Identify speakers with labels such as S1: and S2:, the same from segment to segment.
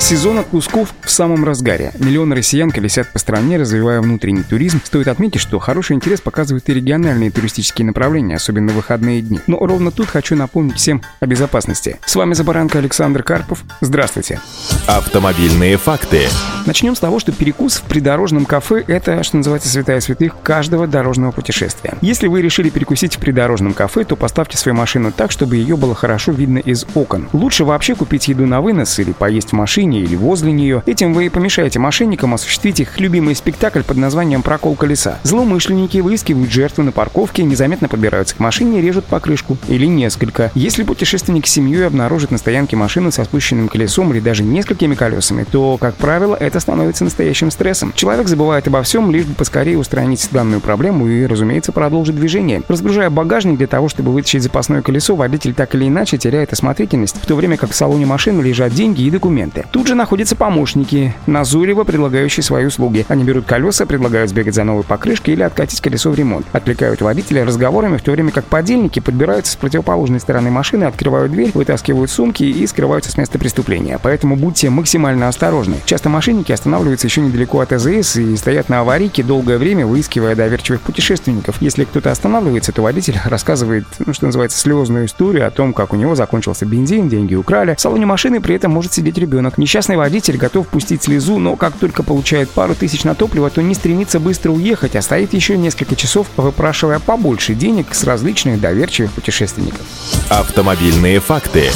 S1: Сезон отпусков в самом разгаре. Миллионы россиян колесят по стране, развивая внутренний туризм. Стоит отметить, что хороший интерес показывают и региональные туристические направления, особенно в выходные дни. Но ровно тут хочу напомнить всем о безопасности. С вами за баранка Александр Карпов. Здравствуйте.
S2: Автомобильные факты.
S1: Начнем с того, что перекус в придорожном кафе – это, что называется, святая святых каждого дорожного путешествия. Если вы решили перекусить в придорожном кафе, то поставьте свою машину так, чтобы ее было хорошо видно из окон. Лучше вообще купить еду на вынос или поесть в машине, машине или возле нее. Этим вы помешаете мошенникам осуществить их любимый спектакль под названием «Прокол колеса». Злоумышленники выискивают жертву на парковке, незаметно подбираются к машине и режут покрышку. Или несколько. Если путешественник с семьей обнаружит на стоянке машину со спущенным колесом или даже несколькими колесами, то, как правило, это становится настоящим стрессом. Человек забывает обо всем, лишь бы поскорее устранить данную проблему и, разумеется, продолжить движение. Разгружая багажник для того, чтобы вытащить запасное колесо, водитель так или иначе теряет осмотрительность, в то время как в салоне машины лежат деньги и документы. Тут же находятся помощники, назойливо предлагающие свои услуги. Они берут колеса, предлагают сбегать за новой покрышкой или откатить колесо в ремонт. Отвлекают водителя разговорами, в то время как подельники подбираются с противоположной стороны машины, открывают дверь, вытаскивают сумки и скрываются с места преступления. Поэтому будьте максимально осторожны. Часто мошенники останавливаются еще недалеко от АЗС и стоят на аварийке долгое время, выискивая доверчивых путешественников. Если кто-то останавливается, то водитель рассказывает, ну, что называется, слезную историю о том, как у него закончился бензин, деньги украли. В салоне машины при этом может сидеть ребенок. Несчастный водитель готов пустить слезу, но как только получает пару тысяч на топливо, то не стремится быстро уехать, а стоит еще несколько часов, выпрашивая побольше денег с различных доверчивых путешественников.
S2: Автомобильные факты.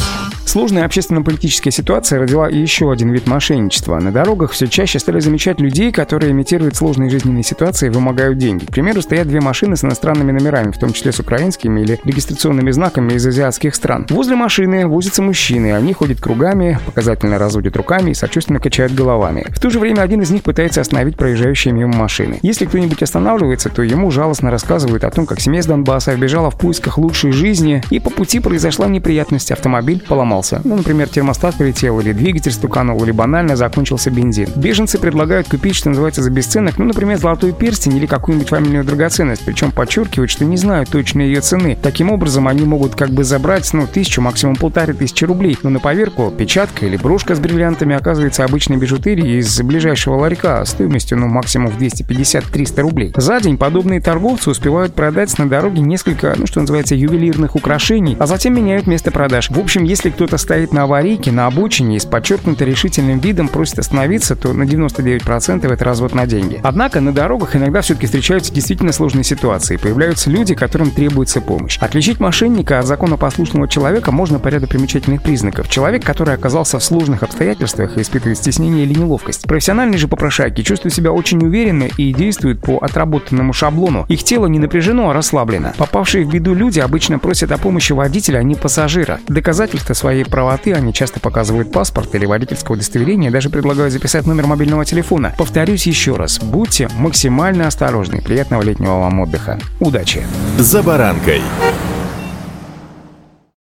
S1: Сложная общественно-политическая ситуация родила еще один вид мошенничества. На дорогах все чаще стали замечать людей, которые имитируют сложные жизненные ситуации и вымогают деньги. К примеру, стоят две машины с иностранными номерами, в том числе с украинскими или регистрационными знаками из азиатских стран. Возле машины возятся мужчины, они ходят кругами, показательно разводят руками и сочувственно качают головами. В то же время один из них пытается остановить проезжающие мимо машины. Если кто-нибудь останавливается, то ему жалостно рассказывают о том, как семья с Донбасса бежала в поисках лучшей жизни, и по пути произошла неприятность, автомобиль поломался сломался. Ну, например, термостат полетел, или двигатель стуканул, или банально закончился бензин. Беженцы предлагают купить, что называется, за бесценок, ну, например, золотой перстень или какую-нибудь фамильную драгоценность, причем подчеркивают, что не знают точной ее цены. Таким образом, они могут как бы забрать, ну, тысячу, максимум полторы тысячи рублей. Но на поверку печатка или брошка с бриллиантами оказывается обычной бижутерией из ближайшего ларька стоимостью, ну, максимум в 250-300 рублей. За день подобные торговцы успевают продать на дороге несколько, ну, что называется, ювелирных украшений, а затем меняют место продаж. В общем, если кто кто-то стоит на аварийке, на обочине и с подчеркнуто решительным видом просит остановиться, то на 99% это развод на деньги. Однако на дорогах иногда все-таки встречаются действительно сложные ситуации. Появляются люди, которым требуется помощь. Отличить мошенника от законопослушного человека можно по ряду примечательных признаков. Человек, который оказался в сложных обстоятельствах и испытывает стеснение или неловкость. Профессиональные же попрошайки чувствуют себя очень уверенно и действуют по отработанному шаблону. Их тело не напряжено, а расслаблено. Попавшие в беду люди обычно просят о помощи водителя, а не пассажира. Доказательства своей своей правоты они часто показывают паспорт или водительское удостоверение, даже предлагают записать номер мобильного телефона. Повторюсь еще раз, будьте максимально осторожны. Приятного летнего вам отдыха. Удачи!
S2: За баранкой.